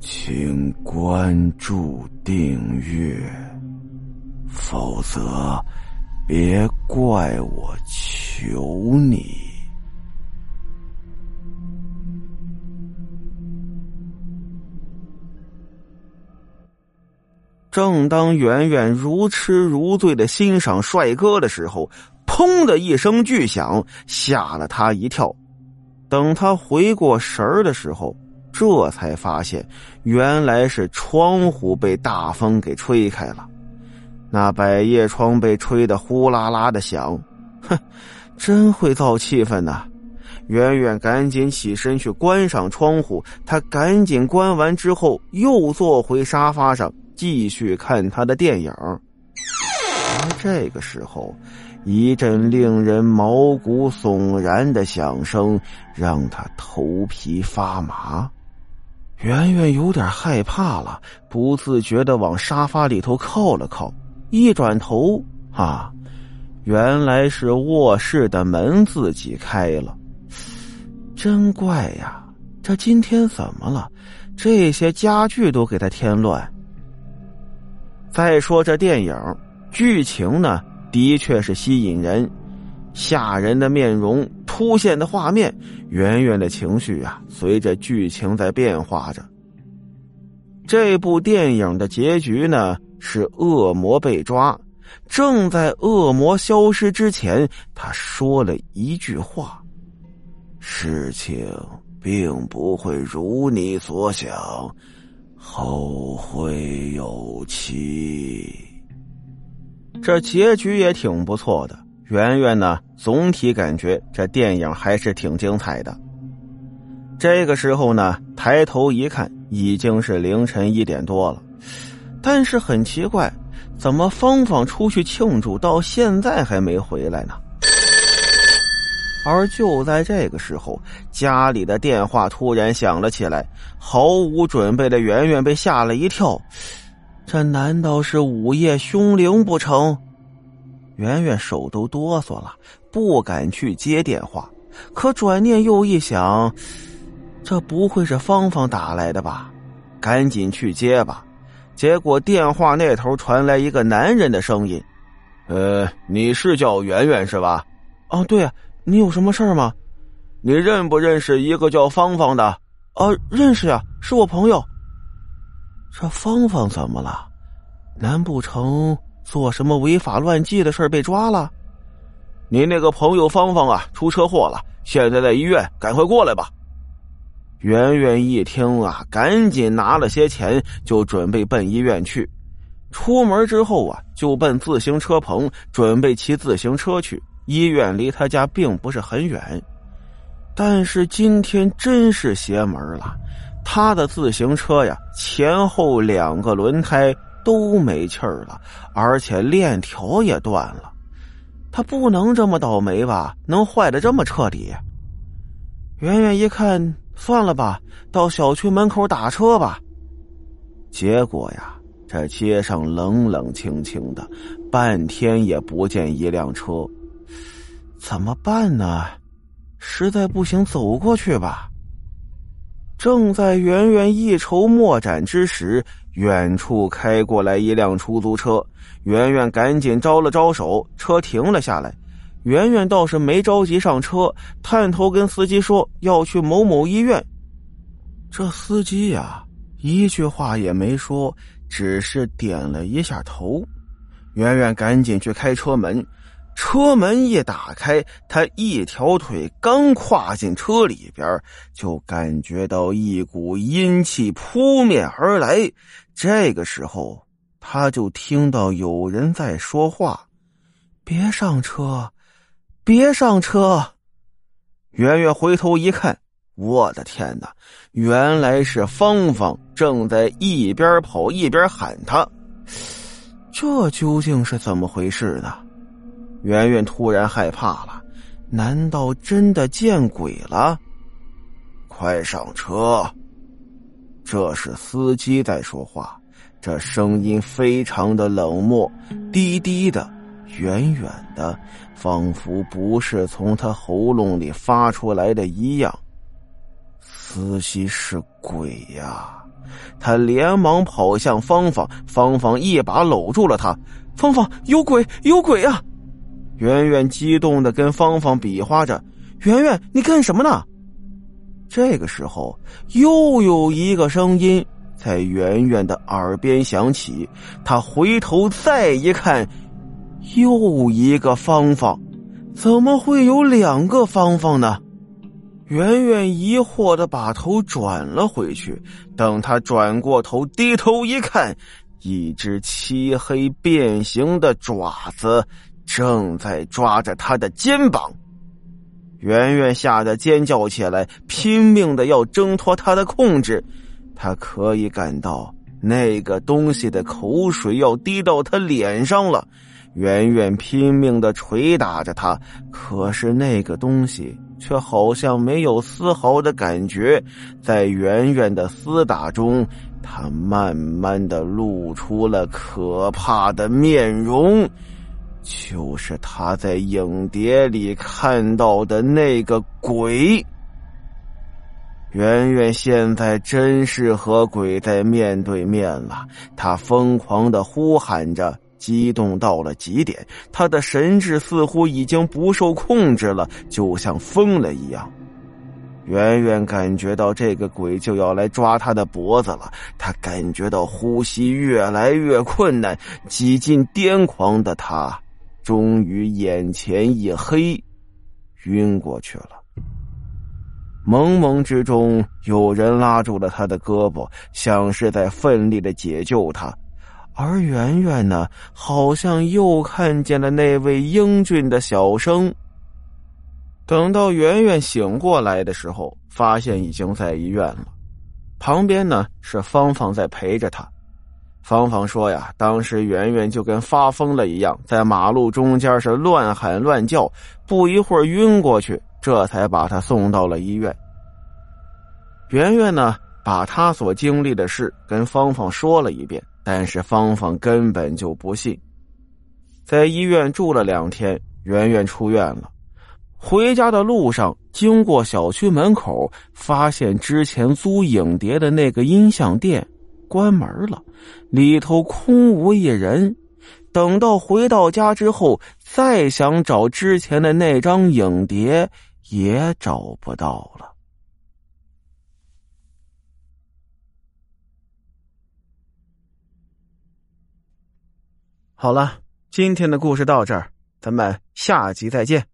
请关注订阅，否则别怪我求你。正当圆圆如痴如醉的欣赏帅哥的时候，砰的一声巨响，吓了他一跳。等他回过神儿的时候，这才发现原来是窗户被大风给吹开了，那百叶窗被吹得呼啦啦的响，哼，真会造气氛呐！圆圆赶紧起身去关上窗户，他赶紧关完之后，又坐回沙发上。继续看他的电影，而这个时候，一阵令人毛骨悚然的响声让他头皮发麻。圆圆有点害怕了，不自觉的往沙发里头靠了靠。一转头，啊，原来是卧室的门自己开了。真怪呀，这今天怎么了？这些家具都给他添乱。再说这电影剧情呢，的确是吸引人，吓人的面容突现的画面，圆圆的情绪啊，随着剧情在变化着。这部电影的结局呢，是恶魔被抓，正在恶魔消失之前，他说了一句话：“事情并不会如你所想。”后会有期。这结局也挺不错的。圆圆呢，总体感觉这电影还是挺精彩的。这个时候呢，抬头一看，已经是凌晨一点多了。但是很奇怪，怎么芳芳出去庆祝到现在还没回来呢？而就在这个时候，家里的电话突然响了起来。毫无准备的圆圆被吓了一跳，这难道是午夜凶铃不成？圆圆手都哆嗦了，不敢去接电话。可转念又一想，这不会是芳芳打来的吧？赶紧去接吧。结果电话那头传来一个男人的声音：“呃，你是叫圆圆是吧？”“哦，对啊。”你有什么事儿吗？你认不认识一个叫芳芳的？啊，认识呀，是我朋友。这芳芳怎么了？难不成做什么违法乱纪的事被抓了？你那个朋友芳芳啊，出车祸了，现在在医院，赶快过来吧。圆圆一听啊，赶紧拿了些钱，就准备奔医院去。出门之后啊，就奔自行车棚，准备骑自行车去。医院离他家并不是很远，但是今天真是邪门了。他的自行车呀，前后两个轮胎都没气儿了，而且链条也断了。他不能这么倒霉吧？能坏的这么彻底？圆圆一看，算了吧，到小区门口打车吧。结果呀，这街上冷冷清清的，半天也不见一辆车。怎么办呢？实在不行，走过去吧。正在圆圆一筹莫展之时，远处开过来一辆出租车，圆圆赶紧招了招手，车停了下来。圆圆倒是没着急上车，探头跟司机说要去某某医院。这司机呀，一句话也没说，只是点了一下头。圆圆赶紧去开车门。车门一打开，他一条腿刚跨进车里边，就感觉到一股阴气扑面而来。这个时候，他就听到有人在说话：“别上车，别上车！”圆圆回头一看，我的天哪！原来是芳芳正在一边跑一边喊他。这究竟是怎么回事呢？圆圆突然害怕了，难道真的见鬼了？快上车！这是司机在说话，这声音非常的冷漠，低低的，远远的，仿佛不是从他喉咙里发出来的一样。司机是鬼呀！他连忙跑向芳芳，芳芳一把搂住了他。芳芳，有鬼，有鬼啊！圆圆激动的跟芳芳比划着：“圆圆，你干什么呢？”这个时候，又有一个声音在圆圆的耳边响起。他回头再一看，又一个芳芳，怎么会有两个芳芳呢？圆圆疑惑的把头转了回去。等他转过头，低头一看，一只漆黑变形的爪子正在抓着他的肩膀。圆圆吓得尖叫起来，拼命的要挣脱他的控制。他可以感到那个东西的口水要滴到他脸上了。圆圆拼命的捶打着他，可是那个东西却好像没有丝毫的感觉。在圆圆的厮打中，他慢慢的露出了可怕的面容。就是他在影碟里看到的那个鬼。圆圆现在真是和鬼在面对面了，他疯狂的呼喊着，激动到了极点，他的神智似乎已经不受控制了，就像疯了一样。圆圆感觉到这个鬼就要来抓他的脖子了，他感觉到呼吸越来越困难，几近癫狂的他。终于眼前一黑，晕过去了。懵懵之中，有人拉住了他的胳膊，像是在奋力的解救他。而圆圆呢，好像又看见了那位英俊的小生。等到圆圆醒过来的时候，发现已经在医院了，旁边呢是芳芳在陪着他。芳芳说：“呀，当时圆圆就跟发疯了一样，在马路中间是乱喊乱叫，不一会儿晕过去，这才把她送到了医院。”圆圆呢，把她所经历的事跟芳芳说了一遍，但是芳芳根本就不信。在医院住了两天，圆圆出院了，回家的路上经过小区门口，发现之前租影碟的那个音像店。关门了，里头空无一人。等到回到家之后，再想找之前的那张影碟，也找不到了。好了，今天的故事到这儿，咱们下集再见。